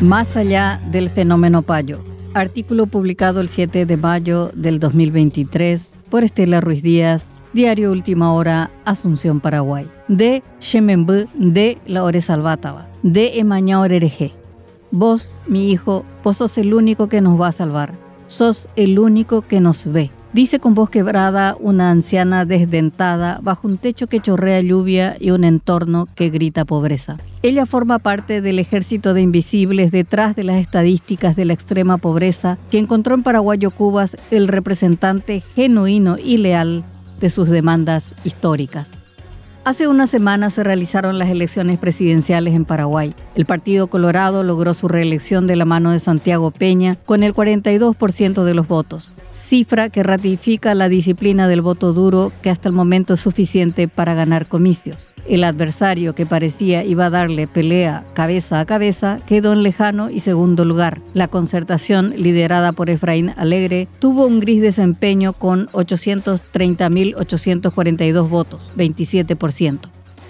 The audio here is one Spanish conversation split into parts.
Más allá del fenómeno Payo. Artículo publicado el 7 de mayo del 2023 por Estela Ruiz Díaz, Diario Última Hora, Asunción, Paraguay. De Shemembu de Laure Salvátava. De Emaña Orereje. Vos, mi hijo, vos sos el único que nos va a salvar. Sos el único que nos ve. Dice con voz quebrada una anciana desdentada bajo un techo que chorrea lluvia y un entorno que grita pobreza. Ella forma parte del ejército de invisibles detrás de las estadísticas de la extrema pobreza que encontró en Paraguayo Cubas el representante genuino y leal de sus demandas históricas. Hace una semana se realizaron las elecciones presidenciales en Paraguay. El Partido Colorado logró su reelección de la mano de Santiago Peña con el 42% de los votos, cifra que ratifica la disciplina del voto duro que hasta el momento es suficiente para ganar comicios. El adversario que parecía iba a darle pelea cabeza a cabeza quedó en lejano y segundo lugar. La concertación, liderada por Efraín Alegre, tuvo un gris desempeño con 830.842 votos, 27%.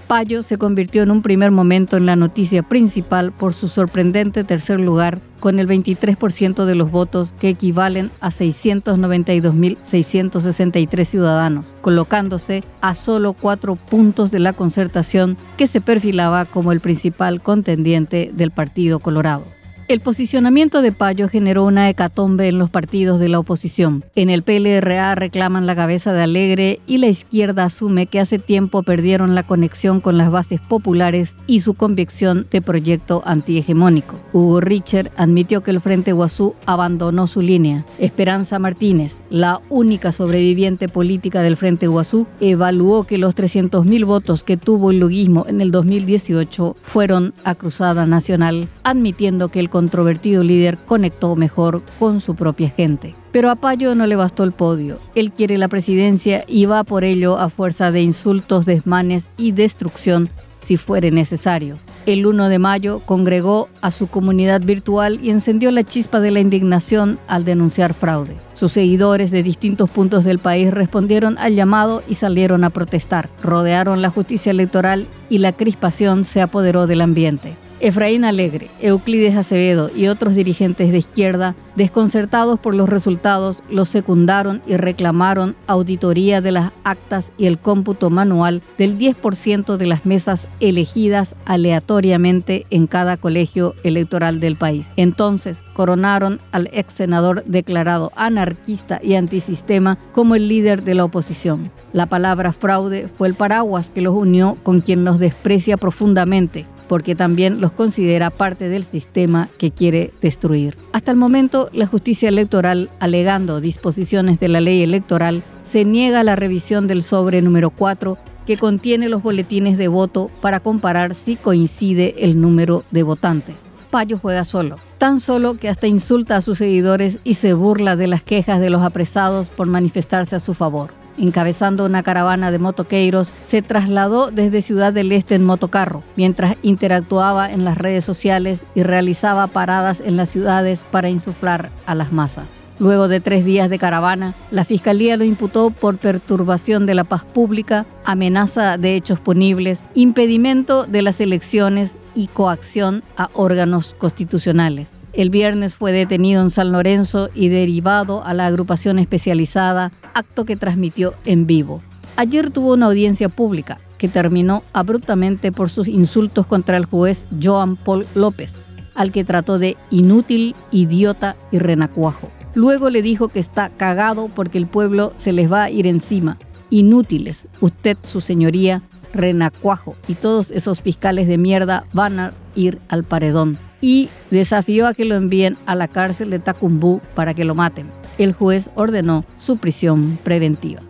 Payo se convirtió en un primer momento en la noticia principal por su sorprendente tercer lugar con el 23% de los votos que equivalen a 692.663 ciudadanos, colocándose a solo cuatro puntos de la concertación que se perfilaba como el principal contendiente del Partido Colorado. El posicionamiento de Payo generó una hecatombe en los partidos de la oposición. En el PLRA reclaman la cabeza de Alegre y la izquierda asume que hace tiempo perdieron la conexión con las bases populares y su convicción de proyecto antihegemónico. Hugo Richer admitió que el Frente Guazú abandonó su línea. Esperanza Martínez, la única sobreviviente política del Frente Guazú, evaluó que los 300.000 votos que tuvo el luguismo en el 2018 fueron a Cruzada Nacional, admitiendo que el controvertido líder conectó mejor con su propia gente. Pero a Payo no le bastó el podio. Él quiere la presidencia y va por ello a fuerza de insultos, desmanes y destrucción si fuere necesario. El 1 de mayo congregó a su comunidad virtual y encendió la chispa de la indignación al denunciar fraude. Sus seguidores de distintos puntos del país respondieron al llamado y salieron a protestar. Rodearon la justicia electoral y la crispación se apoderó del ambiente. Efraín Alegre, Euclides Acevedo y otros dirigentes de izquierda, desconcertados por los resultados, los secundaron y reclamaron auditoría de las actas y el cómputo manual del 10% de las mesas elegidas aleatoriamente en cada colegio electoral del país. Entonces, coronaron al ex senador declarado anarquista y antisistema como el líder de la oposición. La palabra fraude fue el paraguas que los unió con quien los desprecia profundamente porque también los considera parte del sistema que quiere destruir. Hasta el momento, la justicia electoral, alegando disposiciones de la ley electoral, se niega la revisión del sobre número 4 que contiene los boletines de voto para comparar si coincide el número de votantes. Payo juega solo, tan solo que hasta insulta a sus seguidores y se burla de las quejas de los apresados por manifestarse a su favor encabezando una caravana de motoqueiros, se trasladó desde Ciudad del Este en motocarro, mientras interactuaba en las redes sociales y realizaba paradas en las ciudades para insuflar a las masas. Luego de tres días de caravana, la Fiscalía lo imputó por perturbación de la paz pública, amenaza de hechos punibles, impedimento de las elecciones y coacción a órganos constitucionales. El viernes fue detenido en San Lorenzo y derivado a la agrupación especializada, acto que transmitió en vivo. Ayer tuvo una audiencia pública que terminó abruptamente por sus insultos contra el juez Joan Paul López, al que trató de inútil, idiota y renacuajo. Luego le dijo que está cagado porque el pueblo se les va a ir encima. Inútiles, usted, su señoría, renacuajo y todos esos fiscales de mierda van a ir al paredón y desafió a que lo envíen a la cárcel de Tacumbú para que lo maten. El juez ordenó su prisión preventiva.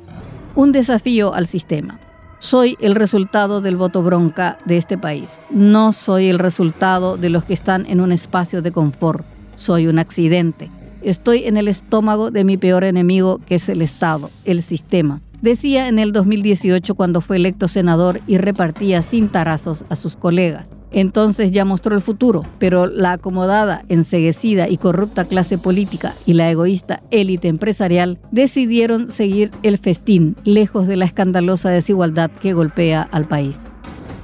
Un desafío al sistema. Soy el resultado del voto bronca de este país. No soy el resultado de los que están en un espacio de confort. Soy un accidente. Estoy en el estómago de mi peor enemigo, que es el Estado, el sistema. Decía en el 2018 cuando fue electo senador y repartía sin tarazos a sus colegas entonces ya mostró el futuro, pero la acomodada, enseguecida y corrupta clase política y la egoísta élite empresarial decidieron seguir el festín lejos de la escandalosa desigualdad que golpea al país.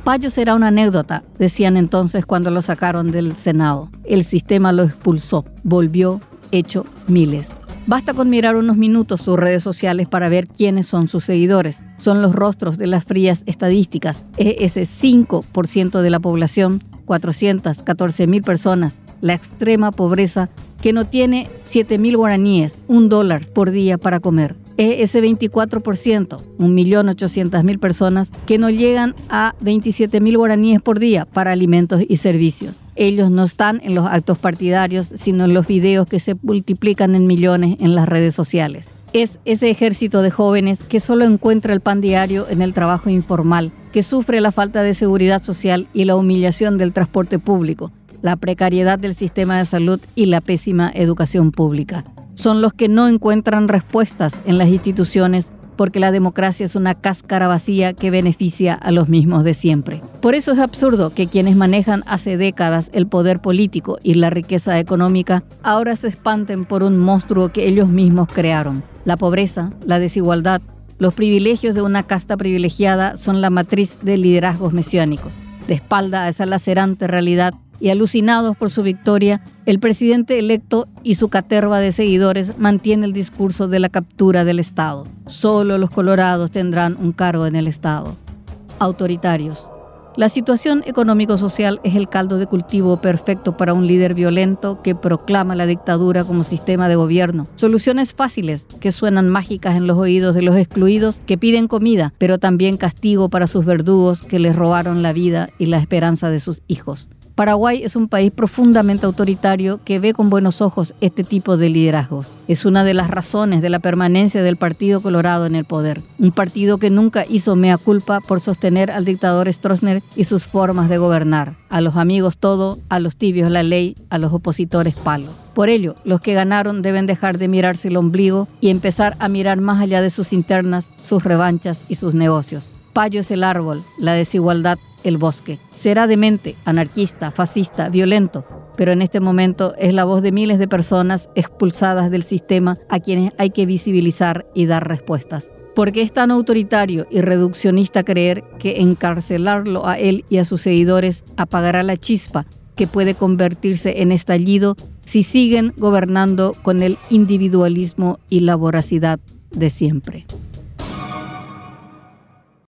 Payo será una anécdota, decían entonces cuando lo sacaron del Senado. El sistema lo expulsó, volvió hecho miles. Basta con mirar unos minutos sus redes sociales para ver quiénes son sus seguidores. Son los rostros de las frías estadísticas. Es ese 5% de la población, 414 mil personas, la extrema pobreza que no tiene 7 mil guaraníes, un dólar por día para comer ese 24%, 1.800.000 personas que no llegan a 27.000 guaraníes por día para alimentos y servicios. Ellos no están en los actos partidarios, sino en los videos que se multiplican en millones en las redes sociales. Es ese ejército de jóvenes que solo encuentra el pan diario en el trabajo informal, que sufre la falta de seguridad social y la humillación del transporte público, la precariedad del sistema de salud y la pésima educación pública son los que no encuentran respuestas en las instituciones porque la democracia es una cáscara vacía que beneficia a los mismos de siempre. Por eso es absurdo que quienes manejan hace décadas el poder político y la riqueza económica ahora se espanten por un monstruo que ellos mismos crearon. La pobreza, la desigualdad, los privilegios de una casta privilegiada son la matriz de liderazgos mesiánicos. De espalda a esa lacerante realidad y alucinados por su victoria, el presidente electo y su caterva de seguidores mantiene el discurso de la captura del Estado. Solo los colorados tendrán un cargo en el Estado. Autoritarios. La situación económico-social es el caldo de cultivo perfecto para un líder violento que proclama la dictadura como sistema de gobierno. Soluciones fáciles que suenan mágicas en los oídos de los excluidos que piden comida, pero también castigo para sus verdugos que les robaron la vida y la esperanza de sus hijos. Paraguay es un país profundamente autoritario que ve con buenos ojos este tipo de liderazgos. Es una de las razones de la permanencia del Partido Colorado en el poder. Un partido que nunca hizo mea culpa por sostener al dictador Stroessner y sus formas de gobernar. A los amigos todo, a los tibios la ley, a los opositores palo. Por ello, los que ganaron deben dejar de mirarse el ombligo y empezar a mirar más allá de sus internas, sus revanchas y sus negocios. Payo es el árbol, la desigualdad el bosque. Será demente, anarquista, fascista, violento, pero en este momento es la voz de miles de personas expulsadas del sistema a quienes hay que visibilizar y dar respuestas. Porque es tan autoritario y reduccionista creer que encarcelarlo a él y a sus seguidores apagará la chispa que puede convertirse en estallido si siguen gobernando con el individualismo y la voracidad de siempre.